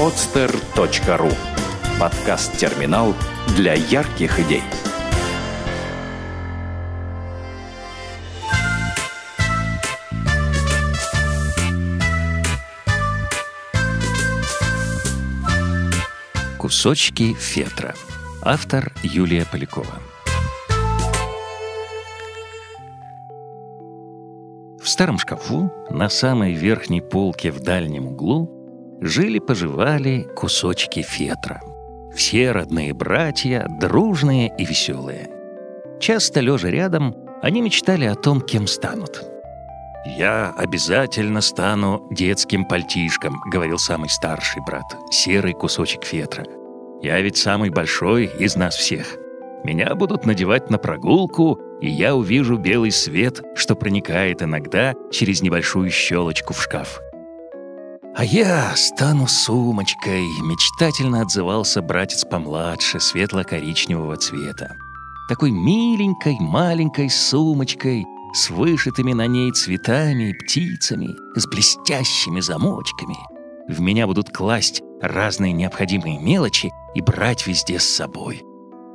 podster.ru Подкаст-терминал для ярких идей. Кусочки фетра. Автор Юлия Полякова. В старом шкафу, на самой верхней полке в дальнем углу, жили-поживали кусочки фетра. Все родные братья, дружные и веселые. Часто, лежа рядом, они мечтали о том, кем станут. «Я обязательно стану детским пальтишком», — говорил самый старший брат, серый кусочек фетра. «Я ведь самый большой из нас всех. Меня будут надевать на прогулку, и я увижу белый свет, что проникает иногда через небольшую щелочку в шкаф. «А я стану сумочкой», — мечтательно отзывался братец помладше, светло-коричневого цвета. Такой миленькой, маленькой сумочкой, с вышитыми на ней цветами и птицами, с блестящими замочками. В меня будут класть разные необходимые мелочи и брать везде с собой.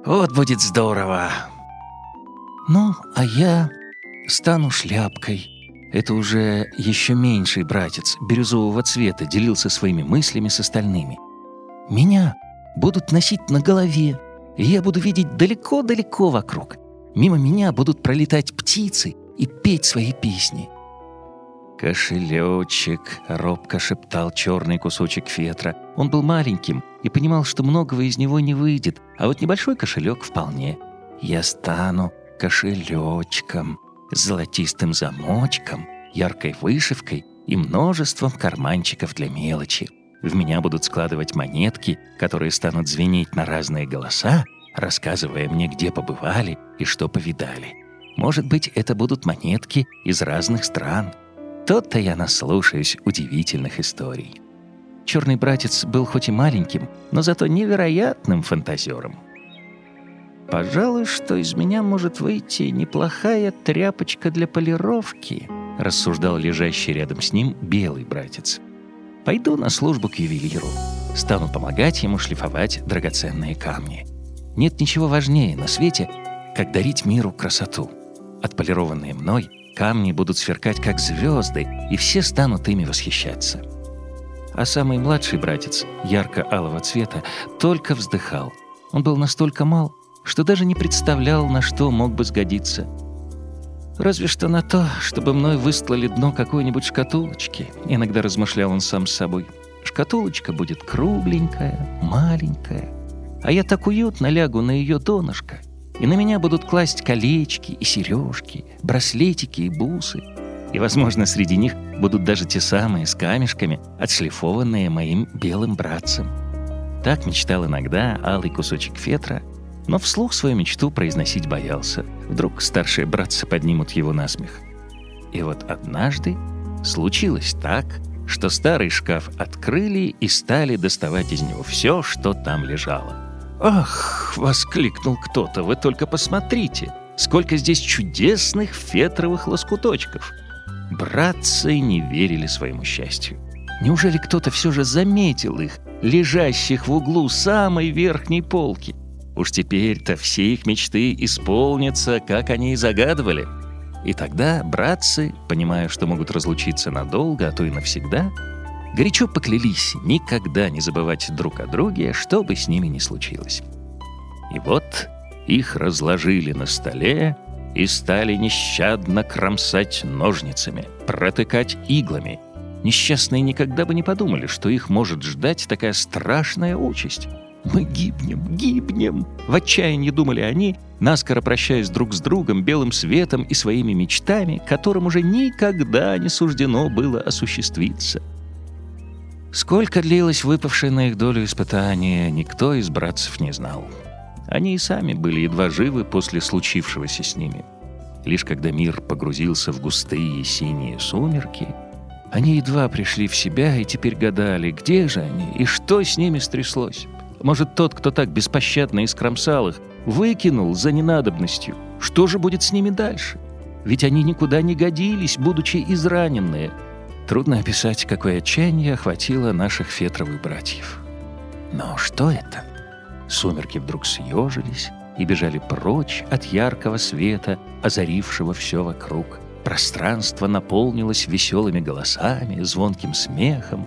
Вот будет здорово. Ну, а я стану шляпкой. Это уже еще меньший братец бирюзового цвета делился своими мыслями с остальными. Меня будут носить на голове, и я буду видеть далеко-далеко вокруг. Мимо меня будут пролетать птицы и петь свои песни. «Кошелечек», — робко шептал черный кусочек фетра. Он был маленьким и понимал, что многого из него не выйдет, а вот небольшой кошелек вполне. «Я стану кошелечком, с золотистым замочком, яркой вышивкой и множеством карманчиков для мелочи. В меня будут складывать монетки, которые станут звенеть на разные голоса, рассказывая мне, где побывали и что повидали. Может быть, это будут монетки из разных стран — тот-то я наслушаюсь удивительных историй. Черный братец был хоть и маленьким, но зато невероятным фантазером. «Пожалуй, что из меня может выйти неплохая тряпочка для полировки», рассуждал лежащий рядом с ним белый братец. «Пойду на службу к ювелиру. Стану помогать ему шлифовать драгоценные камни. Нет ничего важнее на свете, как дарить миру красоту. Отполированные мной — Камни будут сверкать, как звезды, и все станут ими восхищаться. А самый младший братец, ярко-алого цвета, только вздыхал. Он был настолько мал, что даже не представлял, на что мог бы сгодиться. «Разве что на то, чтобы мной выстлали дно какой-нибудь шкатулочки», иногда размышлял он сам с собой. «Шкатулочка будет кругленькая, маленькая, а я так уютно лягу на ее донышко, и на меня будут класть колечки и сережки, браслетики и бусы. И, возможно, среди них будут даже те самые с камешками, отшлифованные моим белым братцем. Так мечтал иногда алый кусочек фетра, но вслух свою мечту произносить боялся. Вдруг старшие братцы поднимут его на смех. И вот однажды случилось так, что старый шкаф открыли и стали доставать из него все, что там лежало. «Ах!» — воскликнул кто-то. «Вы только посмотрите! Сколько здесь чудесных фетровых лоскуточков!» Братцы не верили своему счастью. Неужели кто-то все же заметил их, лежащих в углу самой верхней полки? Уж теперь-то все их мечты исполнятся, как они и загадывали. И тогда братцы, понимая, что могут разлучиться надолго, а то и навсегда, горячо поклялись никогда не забывать друг о друге, что бы с ними ни случилось. И вот их разложили на столе и стали нещадно кромсать ножницами, протыкать иглами. Несчастные никогда бы не подумали, что их может ждать такая страшная участь. «Мы гибнем, гибнем!» В отчаянии думали они, наскоро прощаясь друг с другом, белым светом и своими мечтами, которым уже никогда не суждено было осуществиться — Сколько длилось выпавшее на их долю испытание, никто из братцев не знал. Они и сами были едва живы после случившегося с ними. Лишь когда мир погрузился в густые синие сумерки, они едва пришли в себя и теперь гадали, где же они и что с ними стряслось. Может, тот, кто так беспощадно искромсал их, выкинул за ненадобностью. Что же будет с ними дальше? Ведь они никуда не годились, будучи израненные. Трудно описать, какое отчаяние охватило наших фетровых братьев. Но что это? Сумерки вдруг съежились и бежали прочь от яркого света, озарившего все вокруг. Пространство наполнилось веселыми голосами, звонким смехом.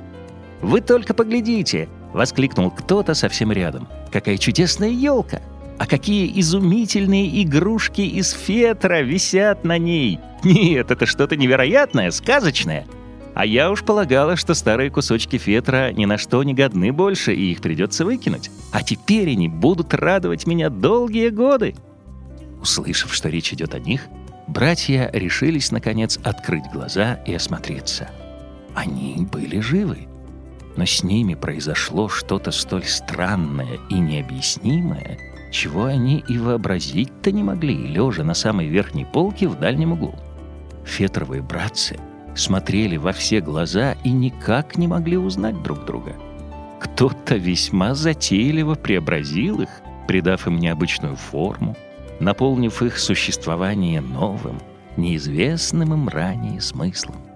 «Вы только поглядите!» — воскликнул кто-то совсем рядом. «Какая чудесная елка! А какие изумительные игрушки из фетра висят на ней! Нет, это что-то невероятное, сказочное!» А я уж полагала, что старые кусочки фетра ни на что не годны больше, и их придется выкинуть. А теперь они будут радовать меня долгие годы. Услышав, что речь идет о них, братья решились, наконец, открыть глаза и осмотреться. Они были живы. Но с ними произошло что-то столь странное и необъяснимое, чего они и вообразить-то не могли, лежа на самой верхней полке в дальнем углу. Фетровые братцы смотрели во все глаза и никак не могли узнать друг друга. Кто-то весьма затейливо преобразил их, придав им необычную форму, наполнив их существование новым, неизвестным им ранее смыслом.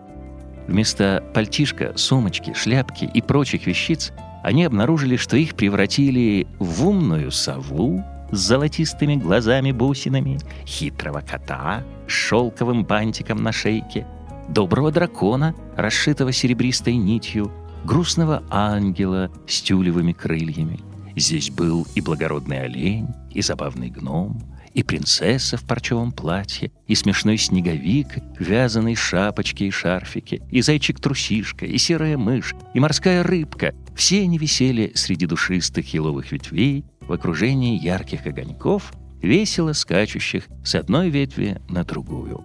Вместо пальтишка, сумочки, шляпки и прочих вещиц они обнаружили, что их превратили в умную сову с золотистыми глазами-бусинами, хитрого кота с шелковым бантиком на шейке, доброго дракона, расшитого серебристой нитью, грустного ангела с тюлевыми крыльями. Здесь был и благородный олень, и забавный гном, и принцесса в парчевом платье, и смешной снеговик вязаной шапочке и шарфике, и зайчик-трусишка, и серая мышь, и морская рыбка. Все они висели среди душистых еловых ветвей в окружении ярких огоньков, весело скачущих с одной ветви на другую.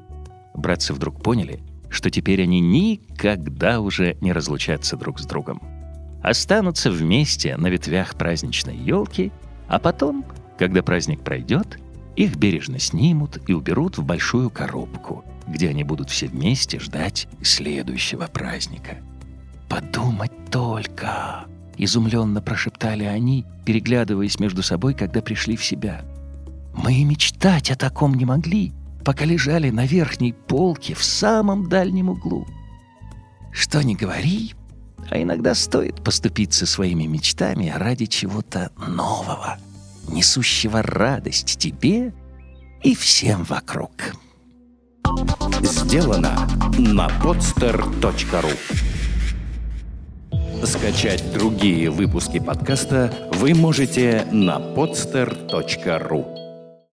Братцы вдруг поняли, что теперь они никогда уже не разлучатся друг с другом. Останутся вместе на ветвях праздничной елки, а потом, когда праздник пройдет, их бережно снимут и уберут в большую коробку, где они будут все вместе ждать следующего праздника. «Подумать только!» — изумленно прошептали они, переглядываясь между собой, когда пришли в себя. «Мы и мечтать о таком не могли, пока лежали на верхней полке в самом дальнем углу. Что ни говори, а иногда стоит поступиться своими мечтами ради чего-то нового» несущего радость тебе и всем вокруг. Сделано на podster.ru Скачать другие выпуски подкаста вы можете на podster.ru